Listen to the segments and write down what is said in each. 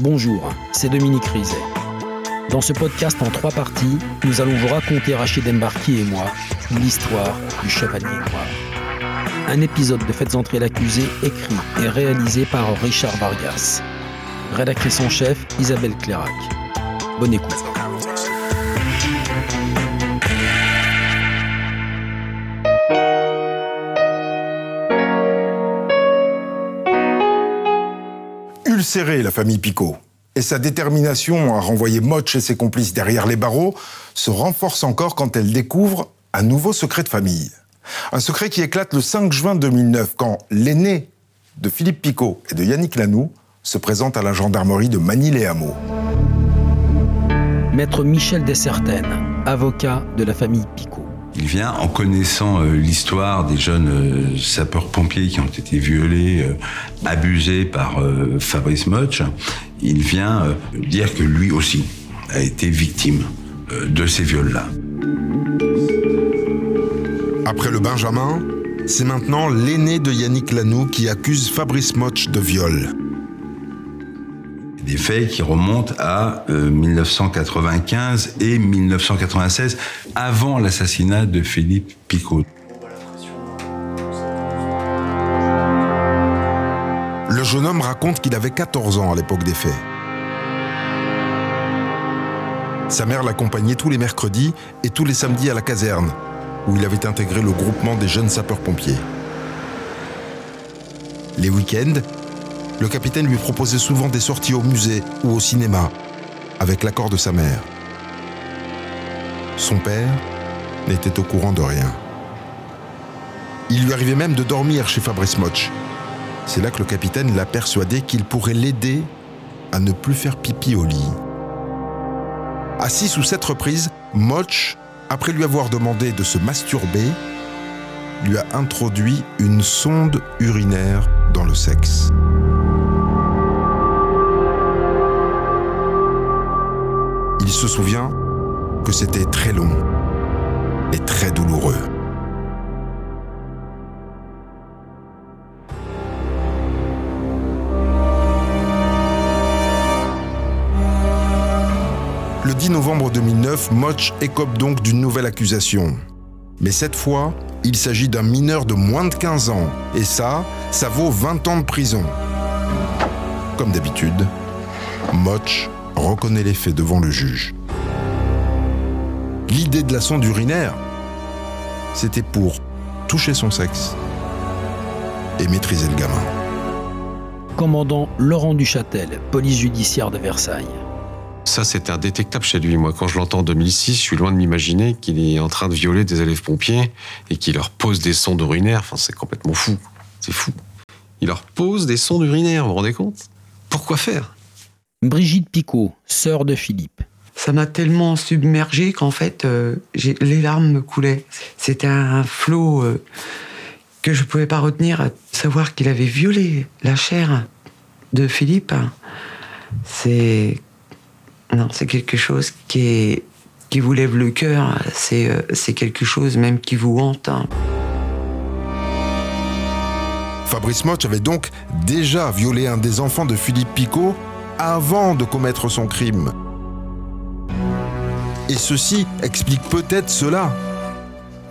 Bonjour, c'est Dominique Rizet. Dans ce podcast en trois parties, nous allons vous raconter Rachid Embarki et moi l'histoire du chevalier noir. Un épisode de Faites entrer l'accusé écrit et réalisé par Richard Vargas. Rédactrice en chef Isabelle Clairac. Bonne écoute. Ulcérée, la famille Picot, et sa détermination à renvoyer Motch et ses complices derrière les barreaux se renforce encore quand elle découvre un nouveau secret de famille. Un secret qui éclate le 5 juin 2009 quand l'aîné de Philippe Picot et de Yannick Lanoux se présente à la gendarmerie de Manille-les-Hameaux. Maître Michel Dessertaines, avocat de la famille Picot. Il vient en connaissant euh, l'histoire des jeunes euh, sapeurs-pompiers qui ont été violés, euh, abusés par Fabrice Motch. Il vient dire que lui aussi a été victime de ces viols-là. Après le Benjamin, c'est maintenant l'aîné de Yannick Lanoux qui accuse Fabrice Motch de viol. Des faits qui remontent à euh, 1995 et 1996, avant l'assassinat de Philippe Picot. Le jeune homme raconte qu'il avait 14 ans à l'époque des faits. Sa mère l'accompagnait tous les mercredis et tous les samedis à la caserne, où il avait intégré le groupement des jeunes sapeurs-pompiers. Les week-ends, le capitaine lui proposait souvent des sorties au musée ou au cinéma, avec l'accord de sa mère. Son père n'était au courant de rien. Il lui arrivait même de dormir chez Fabrice Motch. C'est là que le capitaine l'a persuadé qu'il pourrait l'aider à ne plus faire pipi au lit. À six ou sept reprises, Motch, après lui avoir demandé de se masturber, lui a introduit une sonde urinaire dans le sexe. Il se souvient que c'était très long et très douloureux. Le 10 novembre 2009, Motch écope donc d'une nouvelle accusation. Mais cette fois, il s'agit d'un mineur de moins de 15 ans. Et ça, ça vaut 20 ans de prison. Comme d'habitude, Motch reconnaît les faits devant le juge. L'idée de la sonde urinaire, c'était pour toucher son sexe et maîtriser le gamin. Commandant Laurent Duchâtel, police judiciaire de Versailles. Ça, c'est indétectable chez lui. Moi, quand je l'entends en 2006, je suis loin de m'imaginer qu'il est en train de violer des élèves pompiers et qu'il leur pose des sondes urinaires. Enfin, c'est complètement fou. C'est fou. Il leur pose des sondes urinaires, vous vous rendez compte? Pourquoi faire? Brigitte Picot, sœur de Philippe. Ça m'a tellement submergé qu'en fait, euh, les larmes me coulaient. C'était un flot euh, que je pouvais pas retenir. Savoir qu'il avait violé la chair de Philippe, c'est non, c'est quelque chose qui est qui vous lève le cœur. C'est euh, c'est quelque chose même qui vous hante. hein. Fabrice Motch avait donc déjà violé un des enfants de Philippe Picot avant de commettre son crime. Et ceci explique peut-être cela.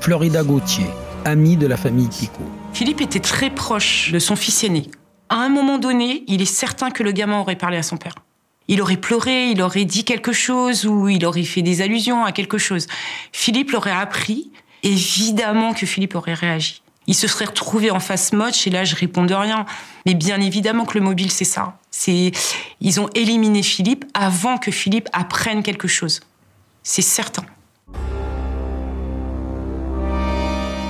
Florida Gauthier, amie de la famille Picot. Philippe était très proche de son fils aîné. À un moment donné, il est certain que le gamin aurait parlé à son père. Il aurait pleuré, il aurait dit quelque chose ou il aurait fait des allusions à quelque chose. Philippe l'aurait appris. Évidemment que Philippe aurait réagi. Il se serait retrouvé en face Motch et là je réponds de rien. Mais bien évidemment que le mobile c'est ça. C'est ils ont éliminé Philippe avant que Philippe apprenne quelque chose. C'est certain.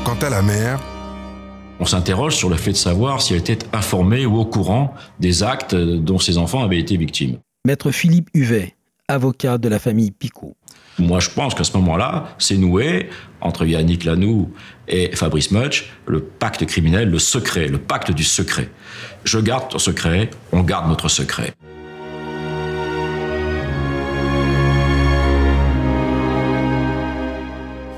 Quant à la mère, On s'interroge sur le fait de savoir si elle était informée ou au courant des actes dont ses enfants avaient été victimes. Maître Philippe Huvet, avocat de la famille Picot. Moi, je pense qu'à ce moment-là, c'est noué entre Yannick Lanoux et Fabrice Mutch le pacte criminel, le secret, le pacte du secret. Je garde ton secret, on garde notre secret.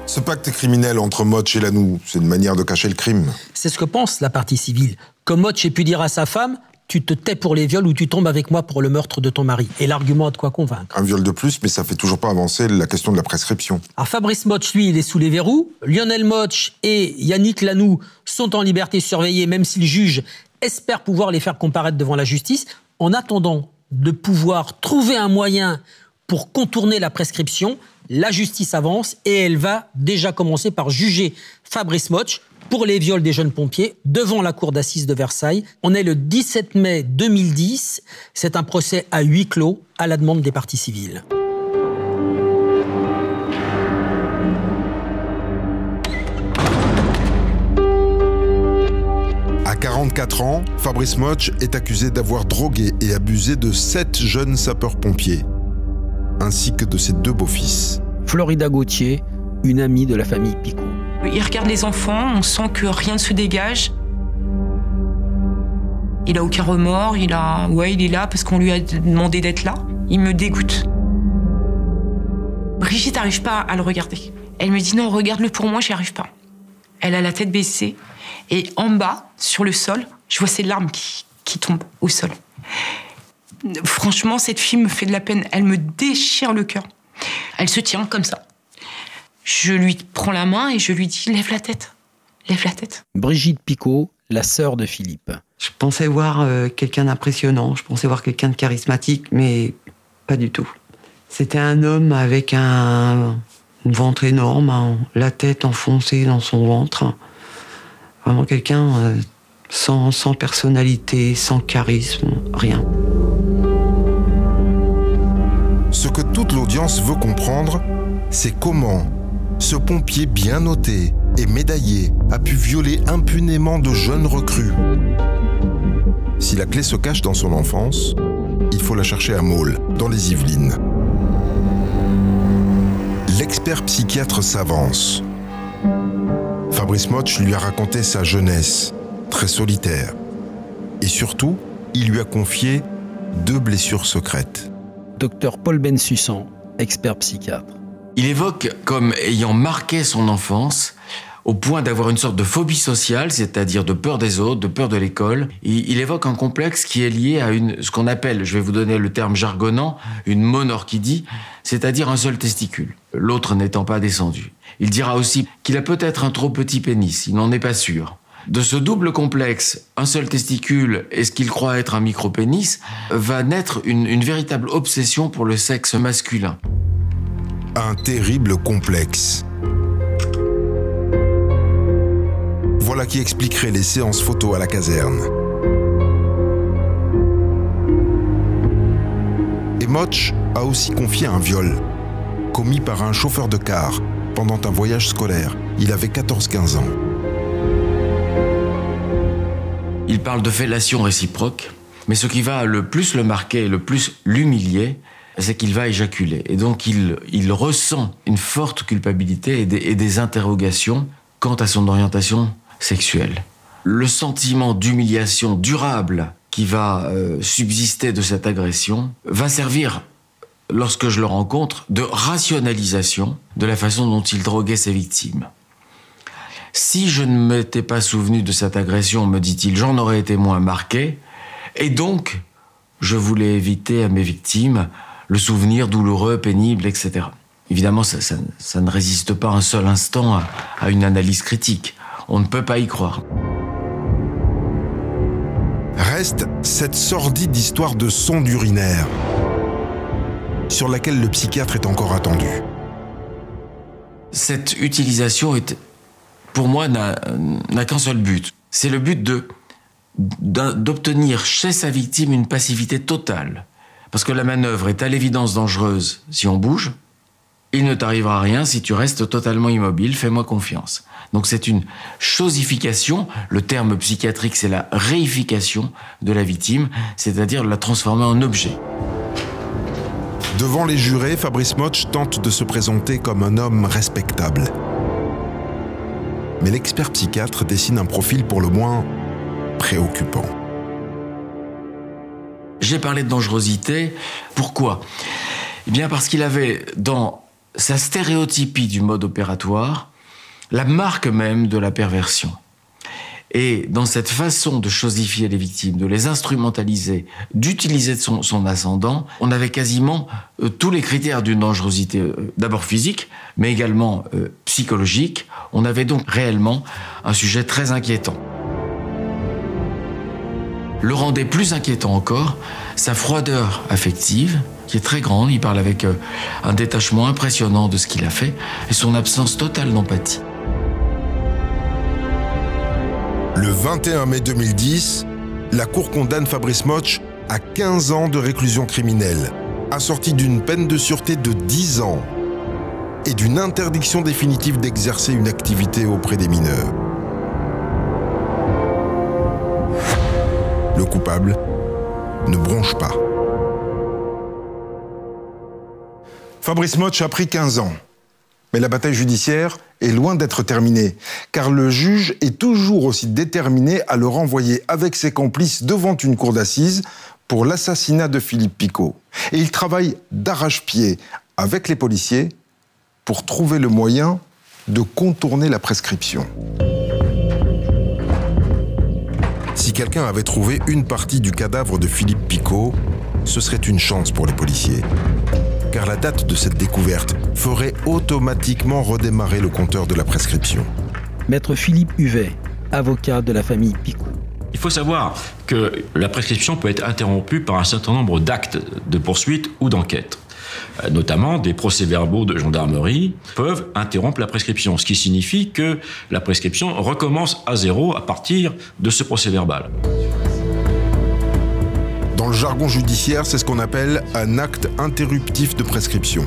ce pacte criminel entre Motch et Lanoux, c'est une manière de cacher le crime. C'est ce que pense la partie civile. Comme Motch ait pu dire à sa femme tu te tais pour les viols ou tu tombes avec moi pour le meurtre de ton mari. Et l'argument a de quoi convaincre. Un viol de plus, mais ça fait toujours pas avancer la question de la prescription. Alors Fabrice Motch, lui, il est sous les verrous. Lionel Motch et Yannick Lanoux sont en liberté surveillée, même si le juge espère pouvoir les faire comparaître devant la justice. En attendant de pouvoir trouver un moyen pour contourner la prescription, la justice avance et elle va déjà commencer par juger Fabrice Motch pour les viols des jeunes pompiers devant la cour d'assises de Versailles. On est le 17 mai 2010. C'est un procès à huis clos à la demande des parties civiles. À 44 ans, Fabrice Motch est accusé d'avoir drogué et abusé de sept jeunes sapeurs-pompiers, ainsi que de ses deux beaux-fils. Florida Gauthier, une amie de la famille Picot. Il regarde les enfants, on sent que rien ne se dégage. Il a aucun remords, il a, ouais, il est là parce qu'on lui a demandé d'être là. Il me dégoûte. Brigitte n'arrive pas à le regarder. Elle me dit non, regarde-le pour moi, j'y arrive pas. Elle a la tête baissée et en bas, sur le sol, je vois ses larmes qui, qui tombent au sol. Franchement, cette fille me fait de la peine. Elle me déchire le cœur. Elle se tient comme ça. Je lui prends la main et je lui dis lève la tête, lève la tête. Brigitte Picot, la sœur de Philippe. Je pensais voir euh, quelqu'un d'impressionnant, je pensais voir quelqu'un de charismatique, mais pas du tout. C'était un homme avec un, ventre énorme, hein, la tête enfoncée dans son ventre. Vraiment quelqu'un euh, sans, sans personnalité, sans charisme, rien. Ce que toute l'audience veut comprendre, c'est comment ce pompier bien noté et médaillé a pu violer impunément de jeunes recrues. Si la clé se cache dans son enfance, il faut la chercher à Maule, dans les Yvelines. L'expert psychiatre s'avance. Fabrice Motch lui a raconté sa jeunesse, très solitaire. Et surtout, il lui a confié deux blessures secrètes. Docteur Paul Bensussan, expert psychiatre. Il évoque comme ayant marqué son enfance au point d'avoir une sorte de phobie sociale, c'est-à-dire de peur des autres, de peur de l'école. Il, évoque un complexe qui est lié à une, ce qu'on appelle, je vais vous donner le terme jargonnant, une monorchidie, c'est-à-dire un seul testicule, l'autre n'étant pas descendu. Il dira aussi qu'il a peut-être un trop petit pénis, il n'en est pas sûr. De ce double complexe, un seul testicule et ce qu'il croit être un micro-pénis, va naître une véritable obsession pour le sexe masculin. Un terrible complexe. Voilà qui expliquerait les séances photos à la caserne. Et Motch a aussi confié un viol, commis par un chauffeur de car pendant un voyage scolaire. Il avait 14-15 ans. Il parle de fellation réciproque, mais ce qui va le plus le marquer, le plus l'humilier, c'est qu'il va éjaculer. Et donc il, ressent une forte culpabilité et des, et des interrogations quant à son orientation sexuelle. Le sentiment d'humiliation durable qui va euh, subsister de cette agression va servir, lorsque je le rencontre, de rationalisation de la façon dont il droguait ses victimes. Si je ne m'étais pas souvenu de cette agression, me dit-il, j'en aurais été moins marqué, et donc je voulais éviter à mes victimes le souvenir douloureux, pénible, etc. Évidemment, ça, ça- ça ne résiste pas un seul instant à, à une analyse critique. On ne peut pas y croire. Reste cette sordide histoire de sonde urinaire, sur laquelle le psychiatre est encore attendu. Cette utilisation est, pour moi, n'a qu'un seul but. C'est le but de d'obtenir chez sa victime une passivité totale. Parce que la manœuvre est à l'évidence dangereuse si on bouge. Il ne t'arrivera rien si tu restes totalement immobile, fais-moi confiance. Donc c'est une chosification, le terme psychiatrique c'est la réification de la victime, c'est-à-dire la transformer en objet. Devant les jurés, Fabrice Motch tente de se présenter comme un homme respectable. Mais l'expert psychiatre dessine un profil pour le moins préoccupant. J'ai parlé de dangerosité. Pourquoi? Eh bien parce qu'il avait dans sa stéréotypie du mode opératoire la marque même de la perversion. Et dans cette façon de chosifier les victimes, de les instrumentaliser, d'utiliser son, ascendant, on avait quasiment euh, tous les critères d'une dangerosité, euh, d'abord physique, mais également euh, psychologique. On avait donc réellement un sujet très inquiétant. Le rendait plus inquiétant encore, sa froideur affective, qui est très grande, il parle avec un détachement impressionnant de ce qu'il a fait, et son absence totale d'empathie. Le 21 mai 2010, la Cour condamne Fabrice Moch à 15 ans de réclusion criminelle, assortie d'une peine de sûreté de 10 ans et d'une interdiction définitive d'exercer une activité auprès des mineurs. Coupable ne bronche pas. Fabrice Moch a pris 15 ans. Mais la bataille judiciaire est loin d'être terminée, car le juge est toujours aussi déterminé à le renvoyer avec ses complices devant une cour d'assises pour l'assassinat de Philippe Picot. Et il travaille d'arrache-pied avec les policiers pour trouver le moyen de contourner la prescription. Si quelqu'un avait trouvé une partie du cadavre de Philippe Picot, ce serait une chance pour les policiers car la date de cette découverte ferait automatiquement redémarrer le compteur de la prescription. Maître Philippe Huvet, avocat de la famille Picot. Il faut savoir que la prescription peut être interrompue par un certain nombre d'actes de poursuite ou d'enquête. Euh, notamment, des procès-verbaux de gendarmerie peuvent interrompre la prescription, ce qui signifie que la prescription recommence à zéro à partir de ce procès-verbal. Dans le jargon judiciaire, c'est ce qu'on appelle un acte interruptif de prescription.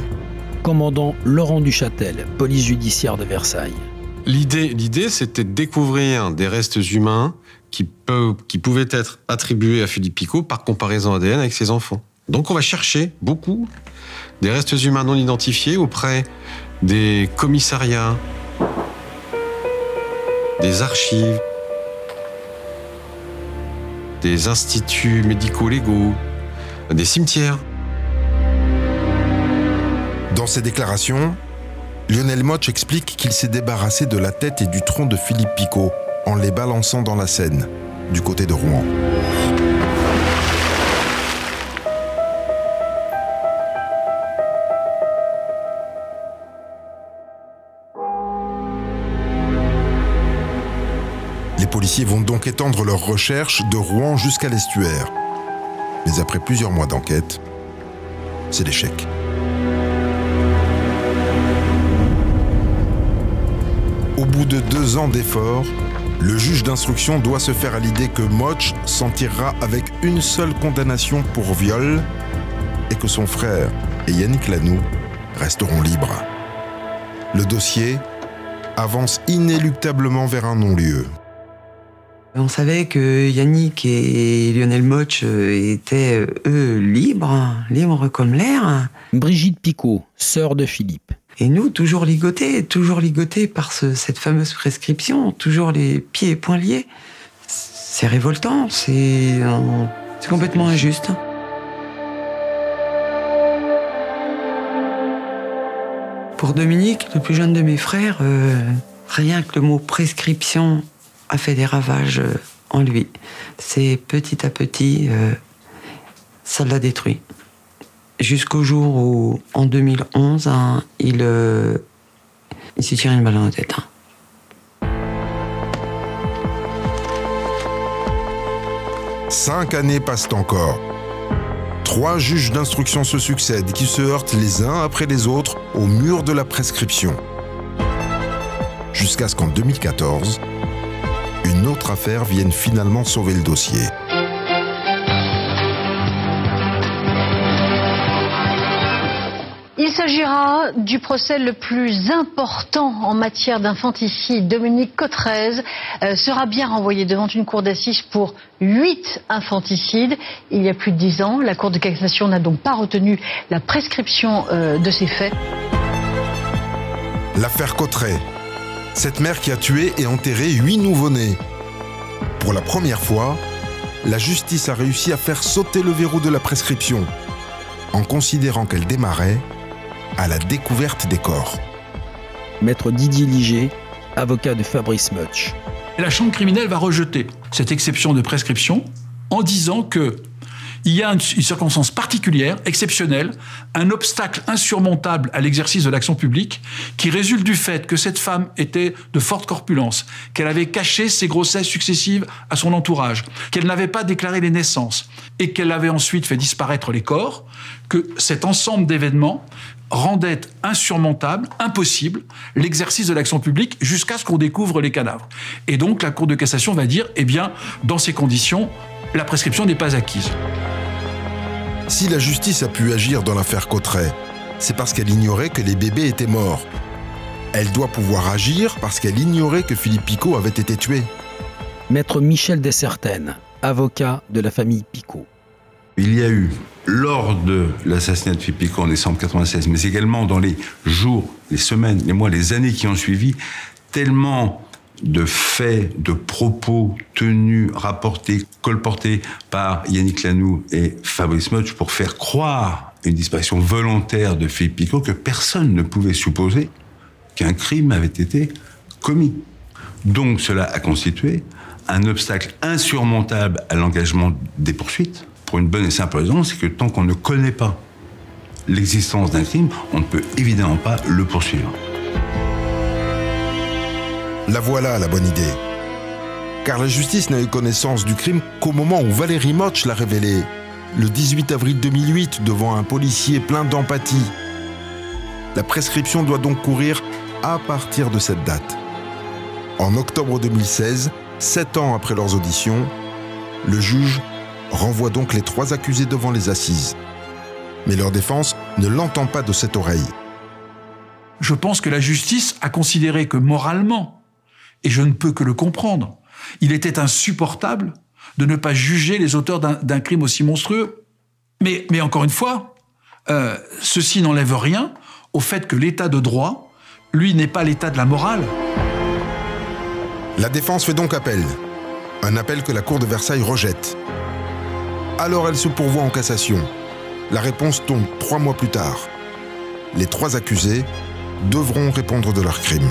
Commandant Laurent Duchâtel, police judiciaire de Versailles. L'idée, l'idée, c'était de découvrir des restes humains qui, peuvent, qui pouvaient être attribués à Philippe Picot par comparaison ADN avec ses enfants. Donc on va chercher beaucoup des restes humains non identifiés auprès des commissariats, des archives, des instituts médico-légaux, des cimetières. Dans ses déclarations, Lionel Moch explique qu'il s'est débarrassé de la tête et du tronc de Philippe Picot en les balançant dans la Seine, du côté de Rouen. Policiers vont donc étendre leurs recherches de Rouen jusqu'à l'estuaire. Mais après plusieurs mois d'enquête, c'est l'échec. Au bout de deux ans d'efforts, le juge d'instruction doit se faire à l'idée que Moch s'en tirera avec une seule condamnation pour viol et que son frère et Yannick Lanoux resteront libres. Le dossier avance inéluctablement vers un non-lieu. On savait que Yannick et Lionel Moch euh, étaient, euh, eux, libres, libres comme l'air. Brigitte Picot, sœur de Philippe. Et nous, toujours ligotés, toujours ligotés par cette fameuse prescription, toujours les pieds et poings liés. C'est révoltant, c'est complètement injuste. Pour Dominique, le plus jeune de mes frères, euh, rien que le mot prescription a fait des ravages euh, en lui. C'est petit à petit, euh, ça l'a détruit. Jusqu'au jour où, en 2011, hein, il, euh, il s'est tiré une balle dans la tête. Hein. Cinq années passent encore. Trois juges d'instruction se succèdent qui se heurtent les uns après les autres au mur de la prescription. Jusqu'à ce qu'en 2014, une autre affaire vienne finalement sauver le dossier. Il s'agira du procès le plus important en matière d'infanticide. Dominique Cotrez euh, sera bien renvoyé devant une cour d'assises pour huit infanticides. Il y a plus de dix ans, la Cour de cassation n'a donc pas retenu la prescription euh, de ces faits. L'affaire Cotteret, cette mère qui a tué et enterré huit nouveau-nés. Pour la première fois, la justice a réussi à faire sauter le verrou de la prescription, en considérant qu'elle démarrait à la découverte des corps. Maître Didier Liger, avocat de Fabrice Mutch. la chambre criminelle va rejeter cette exception de prescription en disant que il y a une, circonstance particulière, exceptionnelle, un obstacle insurmontable à l'exercice de l'action publique qui résulte du fait que cette femme était de forte corpulence, qu'elle avait caché ses grossesses successives à son entourage, qu'elle n'avait pas déclaré les naissances et qu'elle avait ensuite fait disparaître les corps, que cet ensemble d'événements rendait insurmontable, impossible, l'exercice de l'action publique jusqu'à ce qu'on découvre les cadavres. Et donc la Cour de cassation va dire, eh bien, dans ces conditions, la prescription n'est pas acquise. Si la justice a pu agir dans l'affaire Cotteret, c'est parce qu'elle ignorait que les bébés étaient morts. Elle doit pouvoir agir parce qu'elle ignorait que Philippe Picot avait été tué. Maître Michel Dessertaines, avocat de la famille Picot. Il y a eu, lors de l'assassinat de Philippe Picot en décembre 1996, mais également dans les jours, les semaines, les mois, les années qui ont suivi, tellement de faits, de propos tenus, rapportés, colportés par Yannick Lanou et Fabrice Motch pour faire croire une disparition volontaire de Philippe Picot que personne ne pouvait supposer qu'un crime avait été commis. Donc cela a constitué un obstacle insurmontable à l'engagement des poursuites, pour une bonne et simple raison, c'est que tant qu'on ne connaît pas l'existence d'un crime, on ne peut évidemment pas le poursuivre. La voilà la bonne idée. Car la justice n'a eu connaissance du crime qu'au moment où Valérie Motch l'a révélé, le 18 avril 2008, devant un policier plein d'empathie. La prescription doit donc courir à partir de cette date. En octobre 2016, sept ans après leurs auditions, le juge renvoie donc les trois accusés devant les assises. Mais leur défense ne l'entend pas de cette oreille. Je pense que la justice a considéré que moralement, et je ne peux que le comprendre. Il était insupportable de ne pas juger les auteurs d'un crime aussi monstrueux. Mais, encore une fois, euh, ceci n'enlève rien au fait que l'état de droit, lui, n'est pas l'état de la morale. La défense fait donc appel. Un appel que la Cour de Versailles rejette. Alors elle se pourvoit en cassation. La réponse tombe trois mois plus tard. Les trois accusés devront répondre de leur crime.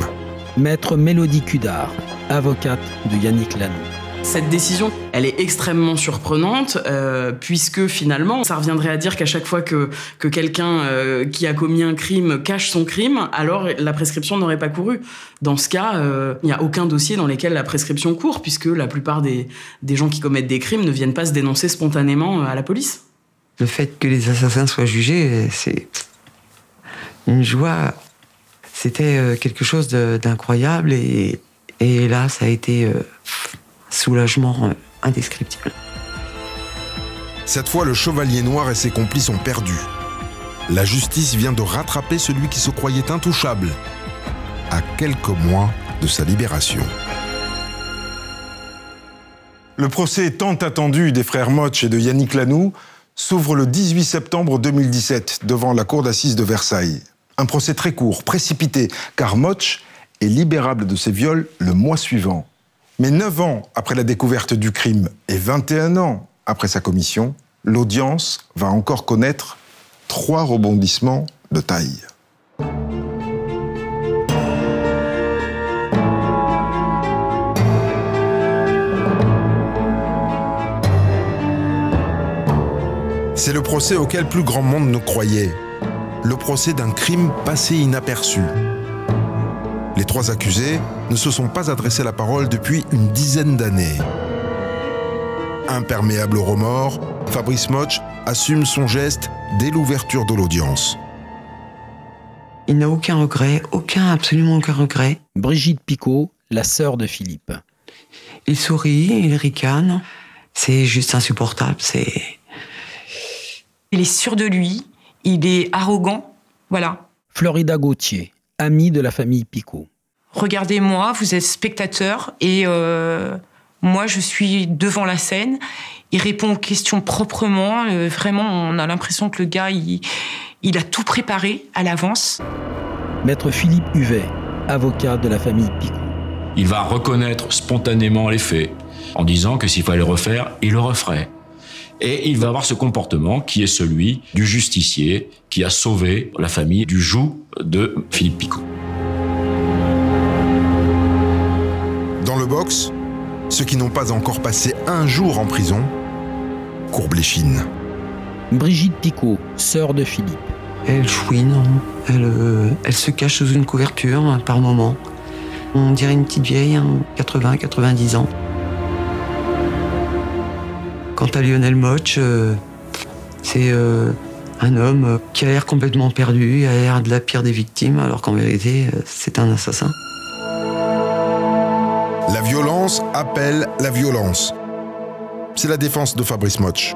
Maître Mélodie Cudard, avocate de Yannick Lannou. Cette décision, elle est extrêmement surprenante, euh, puisque finalement, ça reviendrait à dire qu'à chaque fois que, que quelqu'un euh, qui a commis un crime cache son crime, alors la prescription n'aurait pas couru. Dans ce cas, euh, il n'y a aucun dossier dans lequel la prescription court, puisque la plupart des, des gens qui commettent des crimes ne viennent pas se dénoncer spontanément à la police. Le fait que les assassins soient jugés, c'est une joie c'était euh, quelque chose d'incroyable et, et, là, ça a été euh, soulagement euh, indescriptible. Cette fois, le chevalier noir et ses complices ont perdu. La justice vient de rattraper celui qui se croyait intouchable, à quelques mois de sa libération. Le procès tant attendu des frères Motch et de Yannick Lanoux s'ouvre le 18 septembre 2017 devant la cour d'assises de Versailles. Un procès très court, précipité, car Motch est libérable de ses viols le mois suivant. Mais neuf ans après la découverte du crime et 21 ans après sa commission, l'audience va encore connaître trois rebondissements de taille. C'est le procès auquel plus grand monde ne croyait le procès d'un crime passé inaperçu. Les trois accusés ne se sont pas adressés la parole depuis une dizaine d'années. Imperméable au remords, Fabrice Motch assume son geste dès l'ouverture de l'audience. Il n'a aucun regret, aucun, absolument aucun regret. Brigitte Picot, la sœur de Philippe. Il sourit, il ricane. C'est juste insupportable, c'est... Il est sûr de lui, il est arrogant, voilà. Florida Gauthier, amie de la famille Picot. Regardez-moi, vous êtes spectateur et euh, moi je suis devant la scène. Il répond aux questions proprement. Euh, vraiment, on a l'impression que le gars, il, il a tout préparé à l'avance. Maître Philippe Huvet, avocat de la famille Picot. Il va reconnaître spontanément les faits en disant que s'il fallait le refaire, il le referait. Et il va avoir ce comportement qui est celui du justicier qui a sauvé la famille du joug de Philippe Picot. Dans le box, ceux qui n'ont pas encore passé un jour en prison courbent les chines. Brigitte Picot, sœur de Philippe. Elle chouine, elle, euh, elle se cache sous une couverture hein, par moment. On dirait une petite vieille, 80-90 ans. Quant à Lionel Moch, euh, c'est euh, un homme qui a l'air complètement perdu, a l'air de la pire des victimes, alors qu'en vérité, euh, c'est un assassin. La violence appelle la violence. C'est la défense de Fabrice Moch.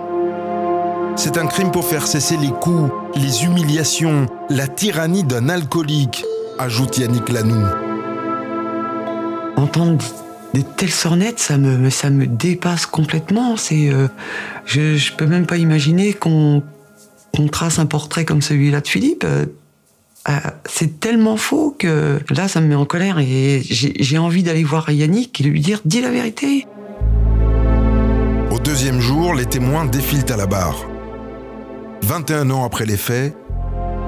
C'est un crime pour faire cesser les coups, les humiliations, la tyrannie d'un alcoolique, ajoute Yannick Lanoux. Entendre des telles sornettes, ça me, dépasse complètement. C'est, euh, je, je peux même pas imaginer qu'on trace un portrait comme celui-là de Philippe. Euh, euh, c'est tellement faux que là, ça me met en colère et j'ai envie d'aller voir Yannick et lui dire dis la vérité. Au deuxième jour, les témoins défilent à la barre. 21 ans après les faits,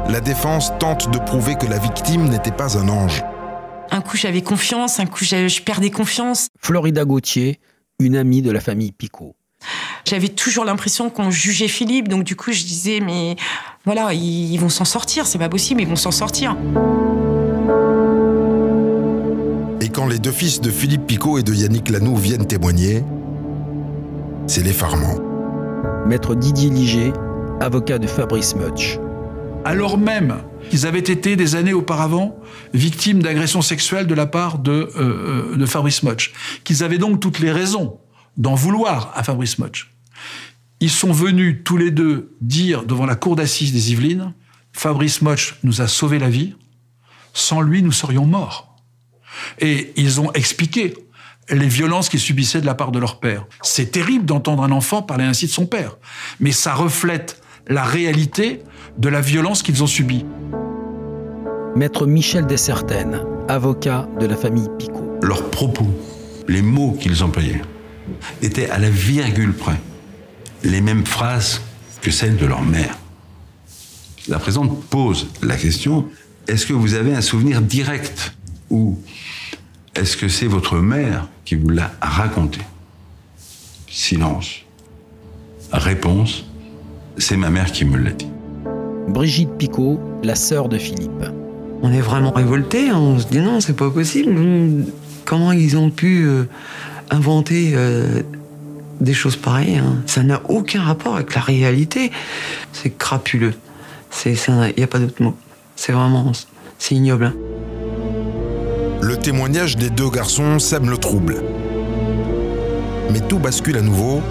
la défense tente de prouver que la victime n'était pas un ange. Un coup, j'avais confiance, un coup, je je perdais confiance. Florida Gauthier, une amie de la famille Picot. J'avais toujours l'impression qu'on jugeait Philippe, donc du coup, je disais, mais voilà, ils, ils vont s'en sortir, c'est pas possible, ils vont s'en sortir. Et quand les deux fils de Philippe Picot et de Yannick Lanoux viennent témoigner, c'est l'effarement. Maître Didier Liger, avocat de Fabrice Mutch. alors même qu'ils avaient été des années auparavant victimes d'agressions sexuelles de la part de, euh, euh, de Fabrice Mutch, qu'ils avaient donc toutes les raisons d'en vouloir à Fabrice Mutch. Ils sont venus tous les deux dire devant la cour d'assises des Yvelines, Fabrice Mutch nous a sauvé la vie, sans lui nous serions morts. Et ils ont expliqué les violences qu'ils subissaient de la part de leur père. C'est terrible d'entendre un enfant parler ainsi de son père, mais ça reflète la réalité de la violence qu'ils ont subie. Maître Michel Dessertaines, avocat de la famille Picot. Leurs propos, les mots qu'ils employaient, étaient à la virgule près les mêmes phrases que celles de leur mère. La présente pose la question est-ce que vous avez un souvenir direct ou est-ce que c'est votre mère qui vous l'a raconté? Silence. Réponse c'est ma mère qui me l'a dit. Brigitte Picot, la sœur de Philippe. On est vraiment révolté, on se dit non, c'est pas possible. Comment ils ont pu euh, inventer euh, des choses pareilles hein? Ça n'a aucun rapport avec la réalité. C'est crapuleux. Il n'y a pas d'autre mot. C'est vraiment. C'est ignoble. hein. Le témoignage des deux garçons sème le trouble. Mais tout bascule à nouveau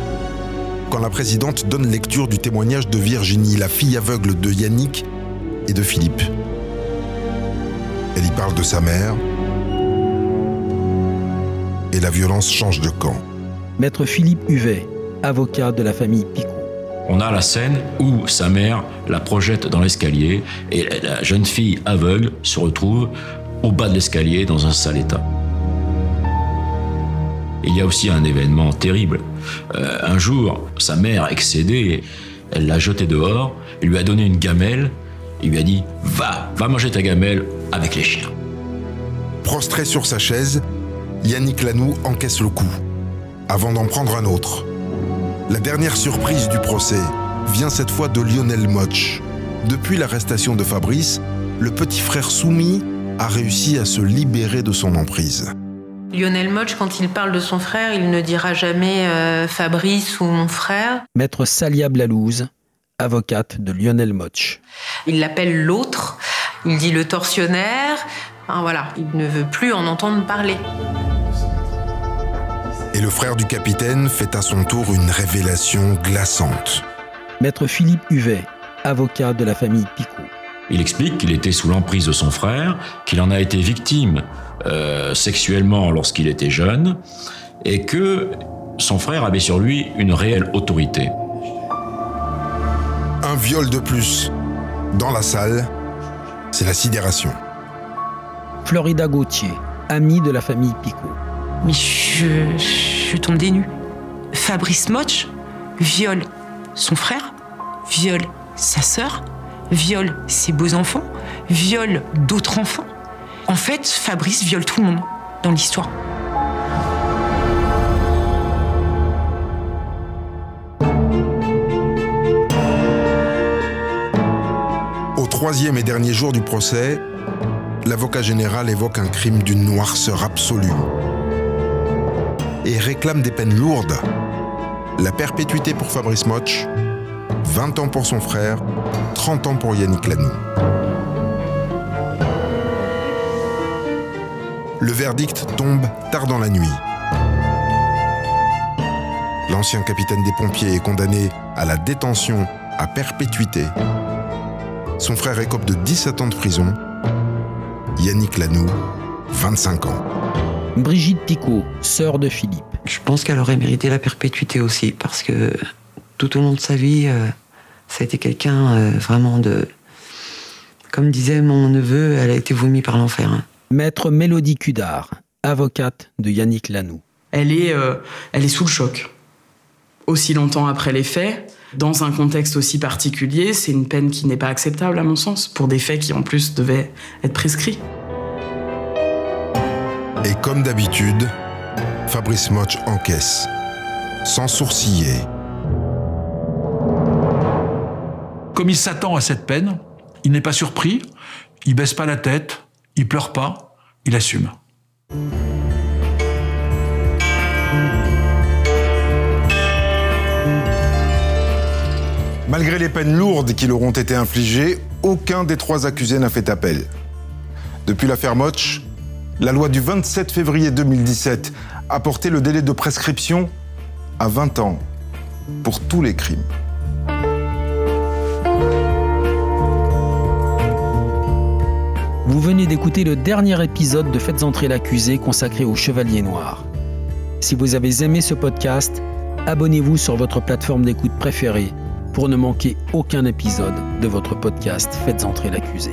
quand la présidente donne lecture du témoignage de Virginie, la fille aveugle de Yannick et de Philippe. Elle y parle de sa mère et la violence change de camp. Maître Philippe Huvet, avocat de la famille Picot. On a la scène où sa mère la projette dans l'escalier et la jeune fille aveugle se retrouve au bas de l'escalier dans un sale état. Il y a aussi un événement terrible. Euh, un jour, sa mère, excédée, elle l'a jeté dehors, lui a donné une gamelle, il lui a dit Va, va manger ta gamelle avec les chiens. Prostré sur sa chaise, Yannick Lanoux encaisse le coup, avant d'en prendre un autre. La dernière surprise du procès vient cette fois de Lionel Moch. Depuis l'arrestation de Fabrice, le petit frère soumis a réussi à se libérer de son emprise. Lionel Moch, quand il parle de son frère, il ne dira jamais euh, Fabrice ou mon frère. Maître Salia Blalouse, avocate de Lionel Moch. Il l'appelle l'autre, il dit le tortionnaire. Enfin, voilà, il ne veut plus en entendre parler. Et le frère du capitaine fait à son tour une révélation glaçante. Maître Philippe Huvet, avocat de la famille Picot. Il explique qu'il était sous l'emprise de son frère, qu'il en a été victime euh, sexuellement lorsqu'il était jeune, et que son frère avait sur lui une réelle autorité. Un viol de plus. Dans la salle, c'est la sidération. Florida Gauthier, amie de la famille Picot. Mais je, je suis tombée nue. Fabrice Motch viole son frère, viole sa sœur, viole ses beaux-enfants, viole d'autres enfants. En fait, Fabrice viole tout le monde dans l'histoire. Au troisième et dernier jour du procès, l'avocat général évoque un crime d'une noirceur absolue et réclame des peines lourdes. La perpétuité pour Fabrice Motch, 20 ans pour son frère 30 ans pour Yannick Lanoux. Le verdict tombe tard dans la nuit. L'ancien capitaine des pompiers est condamné à la détention à perpétuité. Son frère écope de 17 ans de prison. Yannick Lanoux, 25 ans. Brigitte Picot, sœur de Philippe. Je pense qu'elle aurait mérité la perpétuité aussi, parce que tout au long de sa vie, euh, ça a été quelqu'un euh, vraiment de. Comme disait mon neveu, elle a été vomie par l'enfer. hein. Maître Mélodie Cudard, avocate de Yannick Lanoux. Elle est, euh, elle est sous le choc. Aussi longtemps après les faits, dans un contexte aussi particulier, c'est une peine qui n'est pas acceptable à mon sens, pour des faits qui en plus devaient être prescrits. Et comme d'habitude, Fabrice Motch encaisse, sans sourciller. Comme il s'attend à cette peine, il n'est pas surpris, il baisse pas la tête, il pleure pas, il assume. Malgré les peines lourdes qui leur ont été infligées, aucun des trois accusés n'a fait appel. Depuis l'affaire Motch, la loi du 27 février 2017 a porté le délai de prescription à 20 ans pour tous les crimes. Vous venez d'écouter le dernier épisode de Faites entrer l'accusé consacré au Chevalier Noir. Si vous avez aimé ce podcast, abonnez-vous sur votre plateforme d'écoute préférée pour ne manquer aucun épisode de votre podcast Faites entrer l'accusé.